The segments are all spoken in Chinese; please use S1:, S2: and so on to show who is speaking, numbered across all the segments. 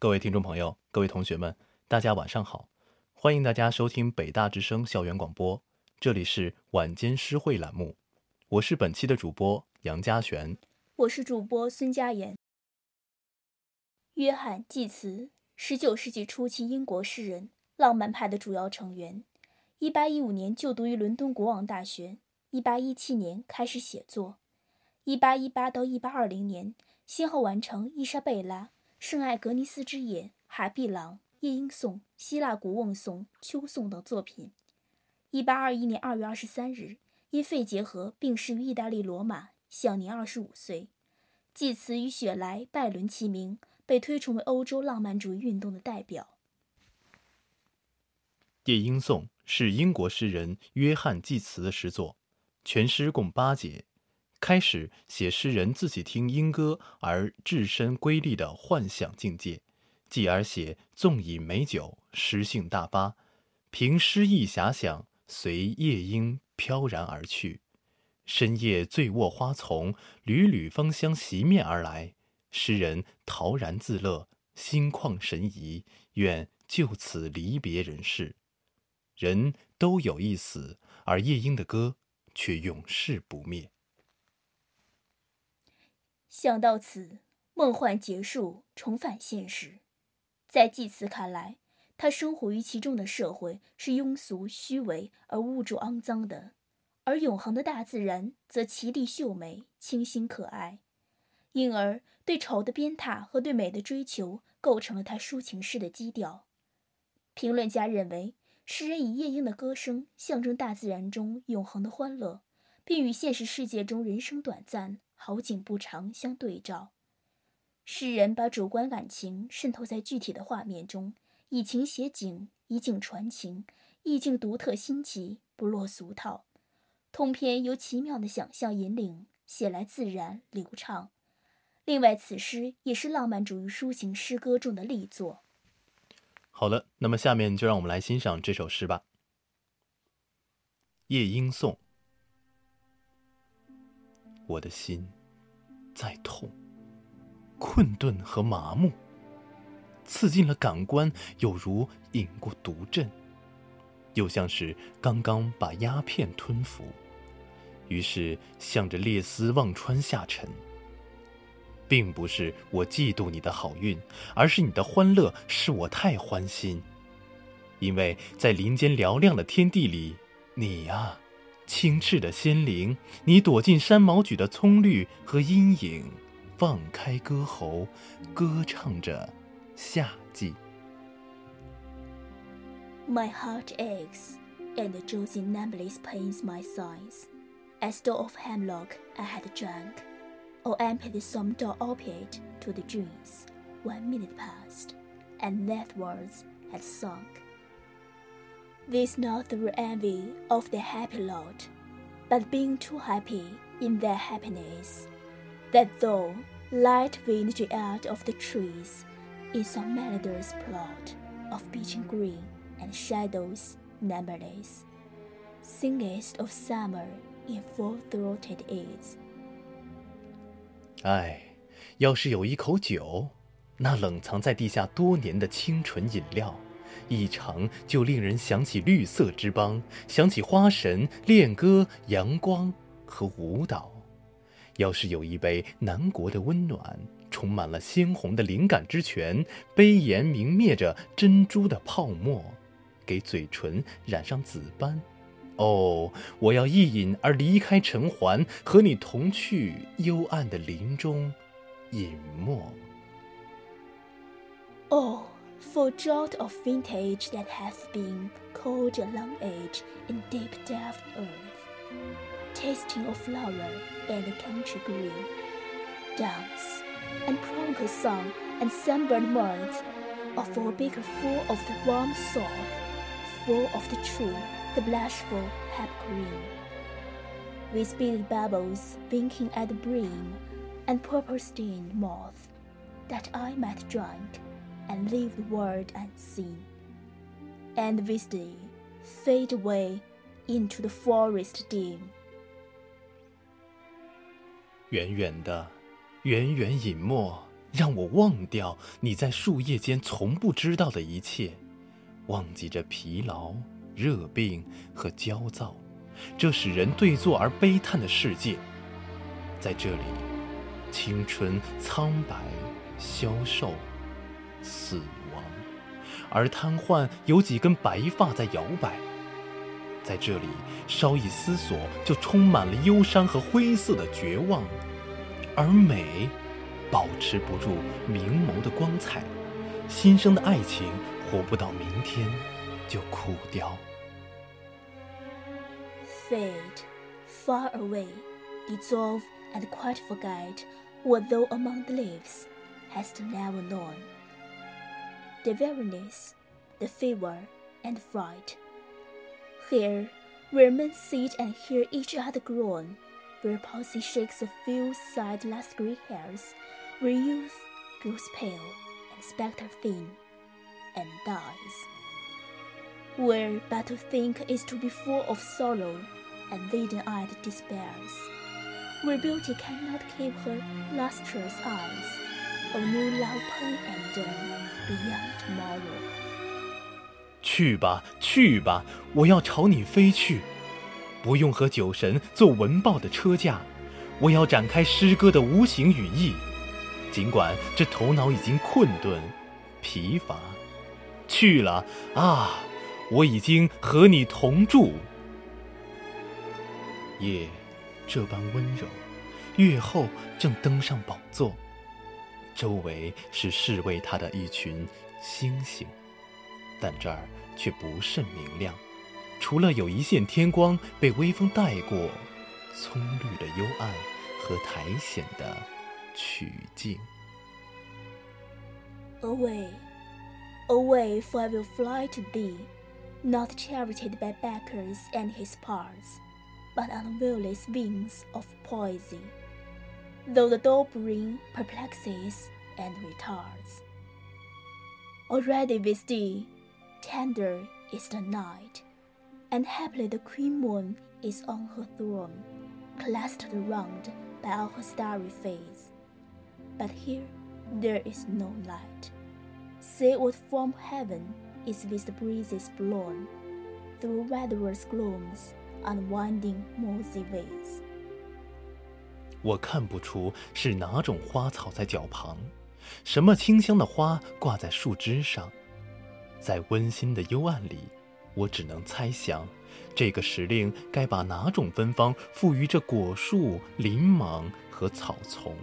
S1: 各位听众朋友，各位同学们，大家晚上好！欢迎大家收听北大之声校园广播，这里是晚间诗会栏目，我是本期的主播杨家璇，
S2: 我是主播孙佳妍。约翰·济慈，十九世纪初期英国诗人，浪漫派的主要成员。一八一五年就读于伦敦国王大学，一八一七年开始写作，一八一八到一八二零年先后完成《伊莎贝拉》《圣艾格尼斯之夜》《海碧朗》《夜莺颂》《希腊古瓮颂》《秋颂》等作品。一八二一年二月二十三日，因肺结核病逝于意大利罗马，享年二十五岁。济慈与雪莱、拜伦齐名，被推崇为欧洲浪漫主义运动的代表。
S1: 《夜莺颂》是英国诗人约翰·济慈的诗作，全诗共八节。开始写诗人自己听莺歌而置身瑰丽的幻想境界，继而写纵饮美酒，诗兴大发，凭诗意遐想，随夜莺飘然而去。深夜醉卧花丛，缕缕芳香袭面而来，诗人陶然自乐，心旷神怡，愿就此离别人世。人都有一死，而夜莺的歌却永世不灭。
S2: 想到此，梦幻结束，重返现实。在济慈看来，他生活于其中的社会是庸俗、虚伪而污浊、肮脏的，而永恒的大自然则奇丽秀美、清新可爱。因而，对丑的鞭挞和对美的追求，构成了他抒情诗的基调。评论家认为。诗人以夜莺的歌声象征大自然中永恒的欢乐，并与现实世界中人生短暂、好景不长相对照。诗人把主观感情渗透在具体的画面中，以情写景，以景传情，意境独特新奇，不落俗套。通篇由奇妙的想象引领，写来自然流畅。另外，此诗也是浪漫主义抒情诗歌中的力作。
S1: 好了，那么下面就让我们来欣赏这首诗吧，《夜莺颂》。我的心在痛，困顿和麻木，刺进了感官，有如饮过毒阵，又像是刚刚把鸦片吞服，于是向着列斯忘川下沉。并不是我嫉妒你的好运，而是你的欢乐使我太欢心。因为在林间嘹亮的天地里，你呀，清澈的仙灵，你躲进山毛榉的葱绿和阴影，放开歌喉，歌唱着夏季。
S2: My heart aches, and Josie numbly pains my sides, as though of hemlock I had drunk. or emptied some dull opiate to the dreams. One minute passed, and that words had sunk. This not through envy of the happy lot, but being too happy in their happiness, that though light wind out of the trees, in some melodious plot of beeching green and shadows numberless, singest of summer in full-throated ease.
S1: 唉，要是有一口酒，那冷藏在地下多年的清纯饮料， 一尝就令人想起绿色之邦，想起花神、恋歌、阳光和舞蹈。要是有一杯南国的温暖，充满了鲜红的灵感之泉，杯沿明灭着珍珠的泡沫，给嘴唇染上紫斑。哦，我要一饮而离开尘寰，和你同去幽暗的林中隐没。
S2: Oh, for drought of vintage that hath been cold a long age in deep depth earth, tasting of flower and country green, dance and chronicle song and sunburned mirth, of a beaker full of the warm south, full of the true the blushful hep green, with beaded bubbles winking at the brim, and purple-stained moth, that I might drink and leave the world unseen, and with thee fade away into the forest dim.
S1: 远远的，远远隐没，让我忘掉你在树叶间从不知道的一切，忘记这疲劳、热病和焦躁，这使人对坐而悲叹的世界。在这里，青春苍白、消瘦、死亡，而瘫痪有几根白发在摇摆。在这里，稍一思索，就充满了忧伤和灰色的绝望，而美，保持不住明眸的光彩，新生的爱情活不到明天，就枯掉。
S2: Fade, far away, dissolve, and quite forget what though among the leaves hast never known. The weariness, the fever, and the fright. Here, where men sit and hear each other groan, where palsy shakes a few side last grey hairs, where youth grows pale and spectre thin and dies. Where but to think is to be full of sorrow and leaden-eyed despairs. Where beauty cannot keep her lustrous eyes, of new love pen and done beyond tomorrow.
S1: 去吧，去吧，我要朝你飞去，不用和酒神做文报的车架，我要展开诗歌的无形羽翼。尽管这头脑已经困顿、疲乏，去了啊！我已经和你同住。夜这般温柔，月后正登上宝座，周围是侍卫他的一群星星。但这儿却不甚明亮，除了有一线天光被微风带过，葱绿的幽暗和苔藓的曲径。
S2: Away, away, for I will fly to thee, not charited by Bacchus and his parts, but on wheelless wings of poesy, though the door bring perplexes and retards. Already with thee Tender is the night, and happily the queen moon is on her throne, clustered round by all her starry face. But here there is no light, See what from heaven is with the breezes blown, through weatherless glooms on winding mossy ways.
S1: 我看不出是哪种花草在脚旁，什么清香的花挂在树枝上。在温馨的幽暗里，我只能猜想，这个时令该把哪种芬芳赋予这果树、林莽和草丛。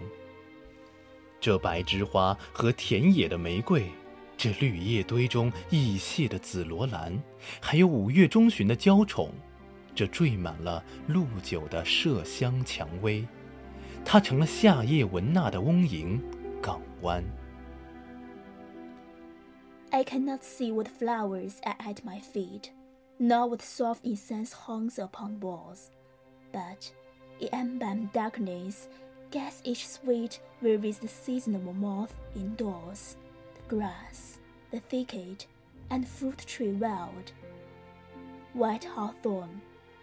S1: 这白枝花和田野的玫瑰，这绿叶堆中溢泻的紫罗兰，还有五月中旬的娇宠，这缀满了露酒的麝香蔷薇，它成了夏夜闻娜的翁营港湾。
S2: I cannot see what flowers are at my feet, nor what soft incense hangs upon walls. But in embalmed darkness, guess each sweet wherewith the seasonable moth indoors, the grass, the thicket, and fruit tree wild, white hawthorn,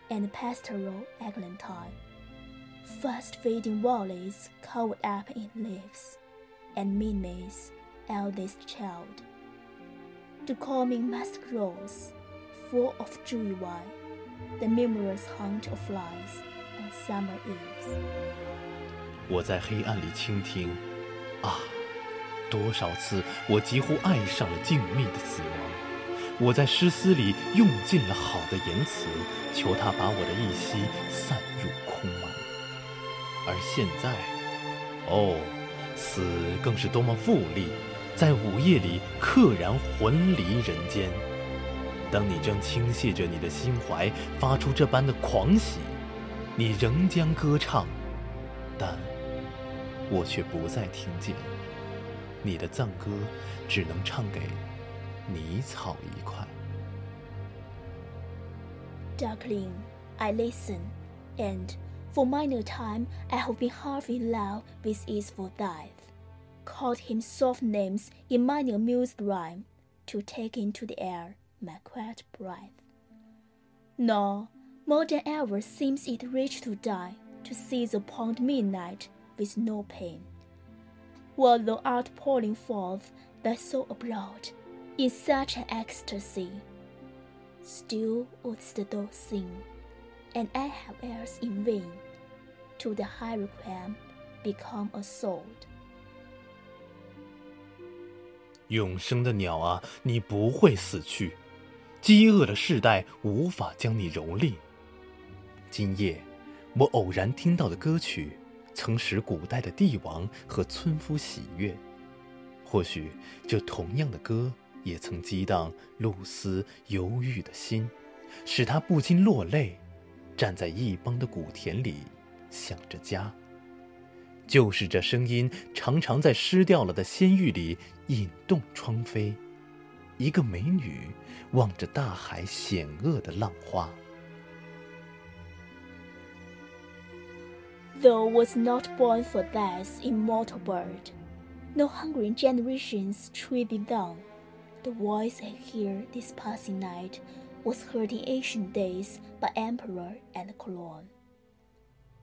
S2: and pastoral eglantine, fast fading valleys covered up in leaves, and Minme's eldest child the calming mask rose, full of dewy wine, the numerous haunt of flies on summer eves.
S1: 我在黑暗里倾听，啊，多少次我几乎爱上了静谧的死亡。我在诗思里用尽了好的言辞，求他把我的一息散入空茫。 而现在，哦，死更是多么富丽！在午夜里，溘然魂离人间。当你正倾泻着你的心怀，发出这般的狂喜，你仍将歌唱，但我却不再听见你的赞歌，只能唱给泥草一块。
S2: Darkling, I listen, and for a time I have been half in love with easeful dive. called him soft names in many amused rhyme, to take into the air my quiet breath. Nor more than ever seems it rich to die, to seize upon midnight with no pain. while thou art pouring forth thy soul abroad in such an ecstasy. Still wouldst thou sing, and I have heirs in vain, to the high requiem become a sword.
S1: 永生的鸟啊，你不会死去，饥饿的世代无法将你蹂躏。今夜，我偶然听到的歌曲，曾使古代的帝王和村夫喜悦。或许，这同样的歌，也曾激荡露丝忧郁的心，使他不禁落泪，站在一邦的古田里，想着家。就是这声音，常常在失掉了的仙域里引动窗扉。一个美女望着大海险恶的浪花。
S2: Though was not born for death, immortal bird, no hungry generations tread thee down. The voice I hear this passing night was heard in ancient days by emperor and colon.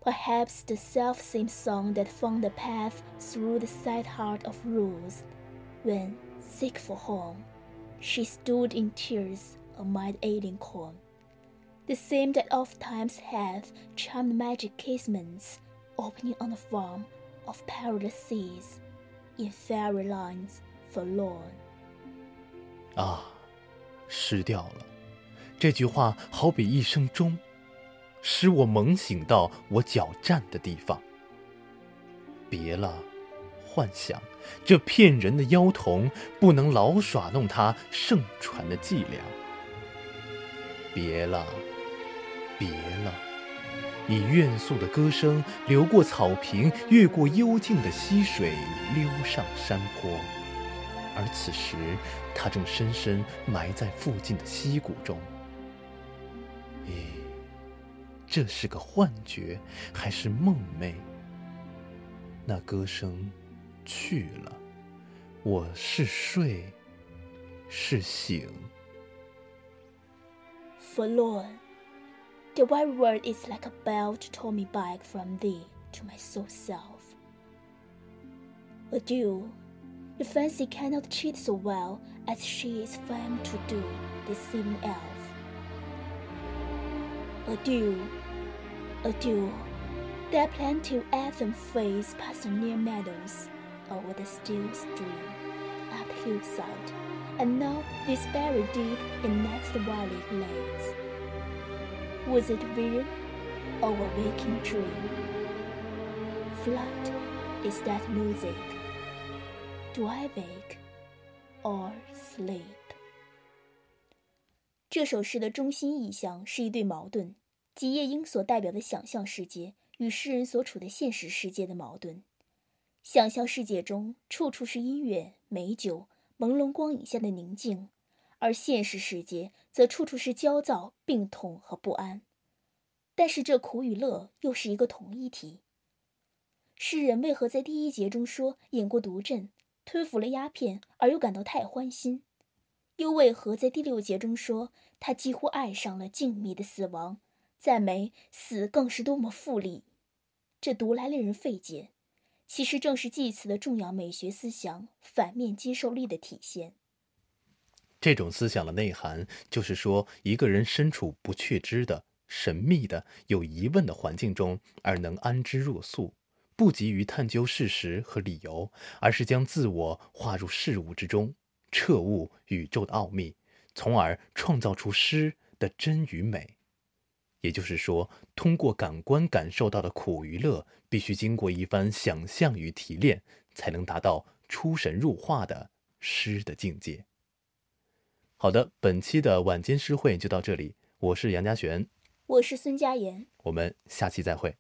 S2: Perhaps the self-same song that found a path through the sad heart of Ruth, when, sick for home, she stood in tears amid alien corn. The same that oft times hath charmed magic casements, opening on the farm of perilous seas, in fairy lands forlorn.
S1: 啊，失掉了。 这句话好比一声钟。使我猛醒到我脚站的地方。别了，幻想，这骗人的妖童不能老耍弄他盛传的伎俩。别了，别了，以怨诉的歌声流过草坪，越过幽静的溪水，溜上山坡。而此时，他正深深埋在附近的溪谷中。咦？这是个幻觉还是梦寐？那歌声去了，我是睡是醒？
S2: Forlorn, the very word is like a bell to toll me back from thee to my soul self. Adieu, the fancy cannot cheat so well as she is famed to do, deceiving elf. Adieu, adieu. There plenty of anthem fades past the near meadows, over the still stream, up the hillside, and now this buried deep in next valley glades. Was it vision or a waking dream? Flight, is that music. Do I wake or sleep? 这首诗的中心意象是一对矛盾，即夜莺所代表的想象世界与诗人所处的现实世界的矛盾。想象世界中处处是音乐、美酒、朦胧光影下的宁静，而现实世界则处处是焦躁、病痛和不安。但是这苦与乐又是一个同一体。诗人为何在第一节中说饮过毒鸩、吞服了鸦片，而又感到太欢心？又为何在第六节中说他几乎爱上了静谧的死亡，赞美死更是多么富丽？这读来令人费解，其实正是祭词的重要美学思想反面接受力的体现。
S1: 这种思想的内涵就是说，一个人身处不确知的、神秘的、有疑问的环境中，而能安之若素，不急于探究事实和理由，而是将自我化入事物之中。彻悟宇宙的奥秘，从而创造出诗的真与美。也就是说，通过感官感受到的苦与乐，必须经过一番想象与提炼，才能达到出神入化的诗的境界。好的，本期的晚间诗会就到这里，我是杨家璇，
S2: 我是孙佳妍，
S1: 我们下期再会。